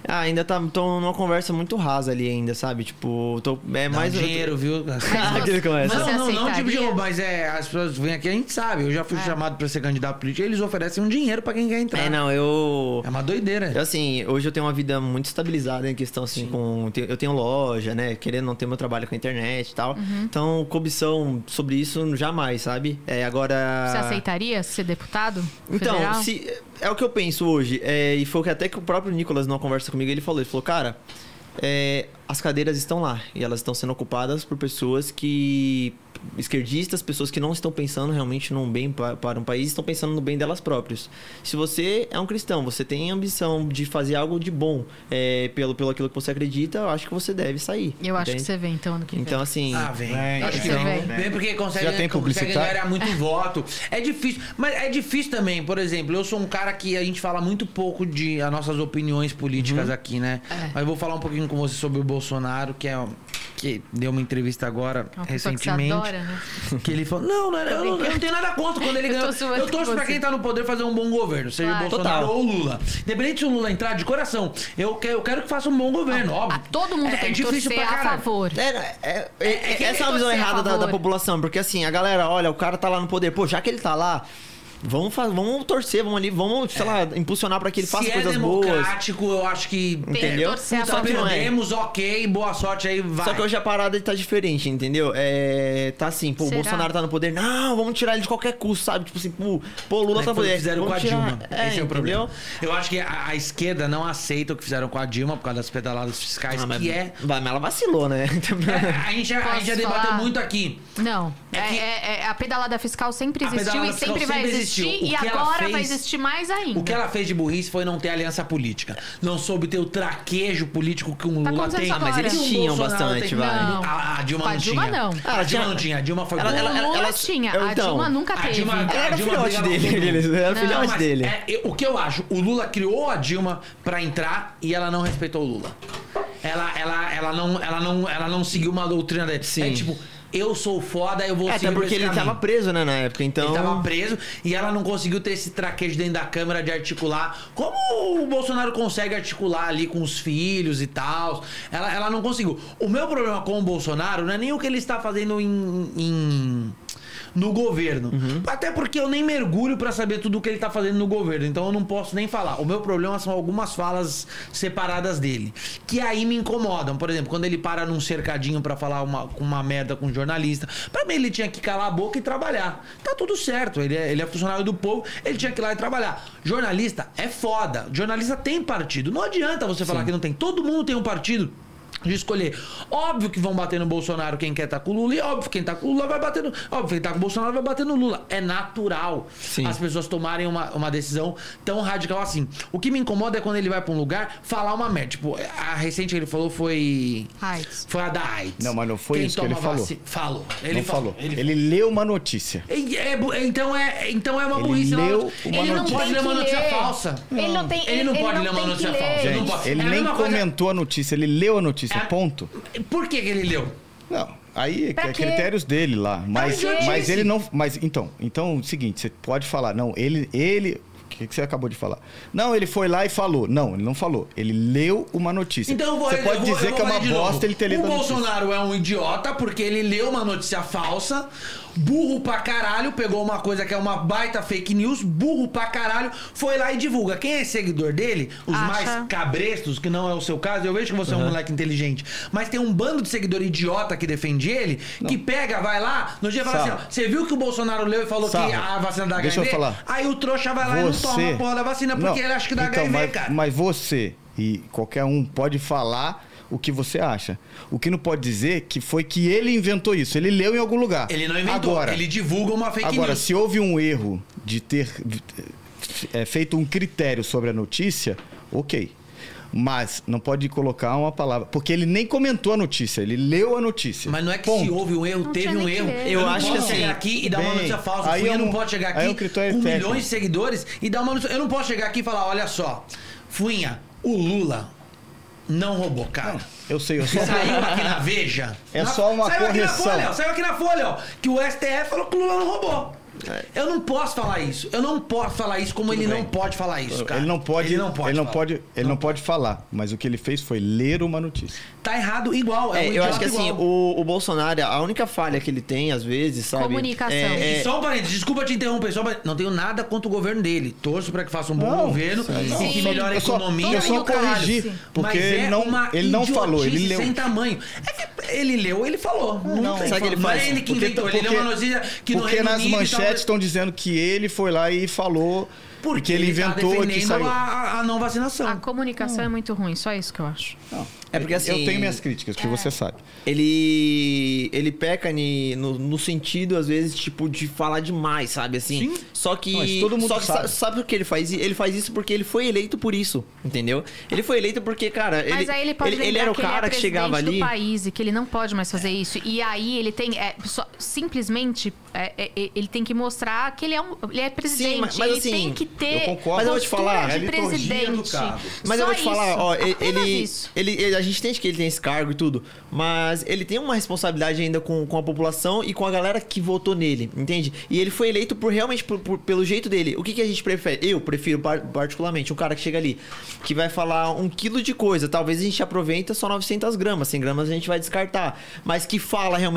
S4: Ah, ainda tá, tô numa conversa muito rasa ali ainda, sabe? Tipo, tô, é mais.
S1: um dinheiro, viu?
S4: Aquele que começa.
S2: Você
S1: não, não, não tipo de
S2: aceitaria?
S1: mas é, as pessoas vêm aqui, a gente sabe. Eu já fui
S2: É.
S1: chamado pra ser candidato político, eles oferecem um dinheiro pra quem quer entrar.
S4: É, não, eu.
S1: É uma doideira.
S4: Eu, assim, hoje eu tenho uma vida muito estabilizada em questão, assim, com... te- Eu tenho loja, né? Querendo não ter meu trabalho com a internet e tal.
S2: Uhum.
S4: Então, cobição sobre isso, jamais, sabe? É, agora...
S2: Você aceitaria ser deputado
S4: Então,
S2: federal?
S4: se, é o que eu penso hoje. É, e foi o que até que o próprio Nicolas, numa conversa comigo, ele falou. Ele falou, cara, é, as cadeiras estão lá. E elas estão sendo ocupadas por pessoas que... Esquerdistas, pessoas que não estão pensando realmente num bem pa- para um país, estão pensando no bem delas próprias. Se você é um cristão, você tem ambição de fazer algo de bom é, pelo, pelo aquilo que você acredita, eu acho que você deve sair.
S2: Eu acho que
S4: entende?
S2: você vem então ano que vem.
S4: Então, assim...
S1: Ah, vem.
S3: Vem,
S1: Acho que
S2: então,
S1: vem. Vem porque consegue,
S3: Já tem
S1: consegue ganhar muito voto. É difícil. Mas é difícil também. Por exemplo, eu sou um cara que a gente fala muito pouco de as nossas opiniões políticas aqui, né?
S2: É.
S1: Mas eu vou falar um pouquinho com você sobre o Bolsonaro, que é que deu uma entrevista agora
S2: Uma pessoa que
S1: recentemente.
S2: adora, né?
S1: Que ele falou: Não, não, eu, não, eu não tenho nada contra quando ele ganhou.
S2: zoando
S1: Eu torço pra quem tá no poder fazer um bom governo, seja
S2: Claro.
S1: o Bolsonaro
S4: Total.
S1: ou o Lula. Independente se o Lula entrar de coração, eu quero, eu quero que faça um bom governo, óbvio.
S2: Ah, todo mundo
S1: é,
S2: tem
S1: é
S2: que
S1: difícil
S2: torcer
S1: pra
S2: a favor.
S4: É, é, é,
S1: É que
S4: essa é uma visão
S2: a
S4: errada da, da população, porque assim, a galera, olha, o cara tá lá no poder, pô, já que ele tá lá, vamos, fa- vamos torcer, vamos ali, vamos, sei lá, impulsionar pra que ele faça
S1: Se é
S4: coisas boas.
S1: democrático, eu acho que.
S4: Entendeu?
S2: a
S4: Só que é.
S1: perdemos, ok, boa sorte aí, vai.
S4: Só que hoje a parada tá diferente, entendeu? É, tá assim, pô, o? Bolsonaro tá no poder, não, vamos tirar ele de qualquer custo, sabe? Tipo assim, pô, pô o Lula
S1: Mas
S4: tá no
S1: foi o que
S4: poder.
S1: fizeram com
S4: vamos
S1: a
S4: tirar-
S1: Dilma.
S4: É,
S1: Esse é o problema.
S4: entendeu?
S1: Eu acho que a, a esquerda não aceita o que fizeram com a Dilma por causa das pedaladas fiscais,
S4: Ah, mas,
S1: que é.
S4: vai, mas ela vacilou, né?
S1: É, a, gente já, a gente já debateu muito aqui.
S2: Não.
S1: É
S2: É
S1: que-
S2: é- é- a pedalada fiscal sempre
S1: A
S2: existiu e sempre vai existir.
S1: Existiu. O
S2: E
S1: que ela
S2: agora
S1: fez-
S2: vai existir mais ainda.
S1: O que ela fez de burrice foi não ter aliança política. Não soube ter o traquejo político que um
S2: Tá
S1: Lula tem.
S2: agora.
S4: mas eles
S1: um
S4: tinham
S1: Bolsonaro
S4: bastante,
S1: tem.
S4: vai.
S2: Não.
S1: A, a Dilma
S2: Com a
S1: não
S2: Dilma,
S1: tinha.
S2: não.
S1: A
S4: Ela
S1: Dilma
S4: tinha-
S1: não tinha. A Dilma foi
S4: Ela- ela-
S2: Lula
S4: ela-
S2: tinha,
S4: eu-
S2: a
S4: então,
S2: Dilma nunca
S1: a
S2: teve.
S1: Dilma-
S4: Ela era
S1: a Dilma
S4: filhote
S1: brigava com
S4: dele, era
S2: Não,
S4: filhote dele.
S1: é, o que eu acho, o Lula criou a Dilma pra entrar e ela não respeitou o Lula. Ela, ela, ela, não, ela, não, ela não seguiu uma doutrina.
S4: Sim.
S1: É tipo, eu sou foda, eu vou
S4: É,
S1: seguir
S4: até
S1: por
S4: porque ele
S1: caminho.
S4: tava preso, né, na época, então...
S1: Ele tava preso e ela não conseguiu ter esse traquejo dentro da Câmara de articular. Como o Bolsonaro consegue articular ali com os filhos e tal. Ela, ela não conseguiu. O meu problema com o Bolsonaro não é nem o que ele está fazendo em. em- no governo. Até porque eu nem mergulho pra saber tudo o que ele tá fazendo no governo. Então eu não posso nem falar. O meu problema são algumas falas separadas dele. Que aí me incomodam. Por exemplo, quando ele para num cercadinho pra falar uma, uma merda com um jornalista. Pra mim, ele tinha que calar a boca e trabalhar. Tá tudo certo. Ele é, ele é funcionário do povo, ele tinha que ir lá e trabalhar. Jornalista é foda. Jornalista tem partido. Não adianta você falar que não tem. Todo mundo tem um partido de escolher. Óbvio que vão bater no Bolsonaro quem quer estar com o Lula, e óbvio quem tá com o Lula vai bater no. Óbvio, quem tá com o Bolsonaro vai bater no Lula. É natural
S4: Sim.
S1: as pessoas tomarem uma, uma decisão tão radical assim. O que me incomoda é quando ele vai pra um lugar falar uma merda. Tipo, a recente que ele falou foi.
S2: AIDS.
S1: Foi a da AIDS.
S3: Não, mas não foi isso que ele falou.
S1: vaci- Falou. Ele
S3: não
S1: falou.
S3: falou. Ele, leu uma notícia.
S1: É bu- então, é, então é uma
S3: Ele
S1: burrice.
S3: leu
S1: não-
S3: uma
S1: ele não
S3: notícia.
S1: pode ler uma notícia falsa.
S2: Ele não tem.
S1: Ele não pode ler uma notícia falsa. Ele não
S3: Gente, ele
S1: É
S3: nem comentou a notícia, ele leu a notícia,
S1: É-
S3: ponto.
S1: Por que, que ele leu?
S3: Não, aí
S2: Pra
S3: é
S2: quê?
S3: critérios dele lá. Mas, mas ele não. Mas então, então, é o seguinte, você pode falar, não, ele. ele o que, que você acabou de falar? Não, ele foi lá e falou. Não, ele não falou. Ele leu uma notícia.
S1: Então eu vou
S3: Você
S1: eu
S3: pode
S1: vou-
S3: dizer
S1: eu
S3: que é
S1: vou
S3: uma
S1: ler de novo.
S3: bosta ele ter lido
S1: O
S3: a notícia.
S1: Bolsonaro é um idiota porque ele leu uma notícia falsa, burro pra caralho, pegou uma coisa que é uma baita fake news, burro pra caralho, foi lá e divulga. Quem é seguidor dele, os
S2: Acha.
S1: mais cabrestos, que não é o seu caso, eu vejo que você é um moleque inteligente, mas tem um bando de seguidor idiota que defende ele, que pega, vai lá, no dia fala assim,
S3: Sarro.
S1: ó, você viu que o Bolsonaro leu e falou que a vacina da
S3: Deixa eu falar.
S1: Aí o trouxa vai lá e não toma a porra da vacina porque
S3: Não,
S1: ele acha que dá
S3: então,
S1: HIV,
S3: mas,
S1: cara.
S3: Mas você e qualquer um pode falar o que você acha. O que não pode dizer que foi que ele inventou isso. Ele leu em algum lugar.
S1: Ele não inventou,
S3: Agora,
S1: ele divulga uma fake
S3: agora
S1: news.
S3: se houve um erro de ter é, feito um critério sobre a notícia, ok. Mas não pode colocar uma palavra. Porque ele nem comentou a notícia, ele leu a notícia.
S1: Mas não é que
S3: Ponto.
S1: se houve um erro,
S2: Não
S1: teve um erro.
S4: Eu
S1: não
S4: acho
S1: posso
S4: que assim,
S1: chegar aqui e dar uma
S3: bem,
S1: notícia falsa.
S3: aí
S1: Funha
S3: é
S1: não
S3: um-
S1: pode chegar
S3: é
S1: aqui
S3: um
S1: com
S3: técnico.
S1: milhões de seguidores e dar uma notícia. Eu não posso chegar aqui e falar, olha só, Funha, o Lula não roubou, cara.
S3: Eu sei, eu só.
S1: Saiu aqui na Veja.
S3: É
S1: Na-
S3: só uma
S1: saiu Aqui na
S3: correção.
S1: Folha, ó, saiu aqui na Folha, ó. Que o STF falou que o Lula não roubou.
S3: É.
S1: Eu não posso falar isso. Eu não posso falar isso como ele
S3: bem.
S1: não pode falar isso, cara.
S3: Ele não pode,
S1: Ele não pode.
S3: ele não
S1: falar.
S3: pode, ele não pode falar, mas o que ele fez foi ler uma notícia.
S1: Tá errado igual. É,
S4: É,
S1: um
S4: eu acho que assim,
S1: igual.
S4: o, o Bolsonaro, a única falha que ele tem, às vezes, sabe?
S2: Comunicação.
S4: É,
S1: E só um parênteses, desculpa te interromper, só um não tenho nada contra o governo dele. Torço pra que faça um bom
S3: Não,
S1: governo
S3: sim,
S1: e
S3: não.
S1: que melhore a
S3: Eu só-
S1: economia.
S3: eu só
S1: e
S3: corrigi,
S2: Sim.
S3: porque
S1: Mas
S3: ele
S1: é
S3: não-
S1: uma
S3: ele não falou, ele leu.
S1: sem tamanho. É que ele leu, ele falou. Não,
S3: não.
S1: tem
S4: Sabe que ele
S1: não
S4: faz?
S1: é ele que
S3: Porque-
S1: inventou, ele leu
S3: porque-
S1: uma notícia que no
S3: Porque
S1: Reino
S3: nas manchetes estão dizendo que ele foi lá e falou
S1: porque
S3: que ele
S1: tá
S3: inventou que
S1: defendendo
S3: saiu.
S1: a, a- não vacinação.
S2: A comunicação é muito ruim, só isso que eu acho.
S3: Não,
S4: É porque, assim,
S3: eu tenho minhas críticas, que você sabe.
S4: ele ele peca ni- no, no sentido às vezes tipo de falar demais sabe assim
S3: Sim.
S4: só que
S3: Mas todo mundo
S4: só que
S3: sabe.
S4: sa- sabe o que ele faz ele faz isso porque ele foi eleito por isso entendeu ele foi eleito porque cara
S2: Mas
S4: ele
S2: aí ele pode
S4: ele, ele era o
S2: que ele é
S4: cara que chegava
S2: presidente
S4: ali
S2: do país e que ele não pode mais fazer isso. E aí ele tem é, só- simplesmente é, é, é, ele tem que mostrar que ele é um ele é presidente.
S4: mas- mas
S2: ele
S4: assim,
S2: tem que ter
S3: eu concordo.
S4: Mas eu vou te falar,
S2: de
S3: é
S2: presidente.
S4: mas eu
S2: Só
S4: vou te falar
S2: isso,
S4: ó ele, ele,
S2: isso.
S4: ele- ele- a gente entende que ele tem esse cargo e tudo, mas ele tem uma responsabilidade ainda com, com a população e com a galera que votou nele, entende? E ele foi eleito por realmente por, por- pelo jeito dele. O que, que a gente prefere? Eu prefiro par- particularmente um cara que chega ali, que vai falar um quilo de coisa, talvez a gente aproveita só 900 gramas, 100 gramas a gente vai descartar, mas que fala realmente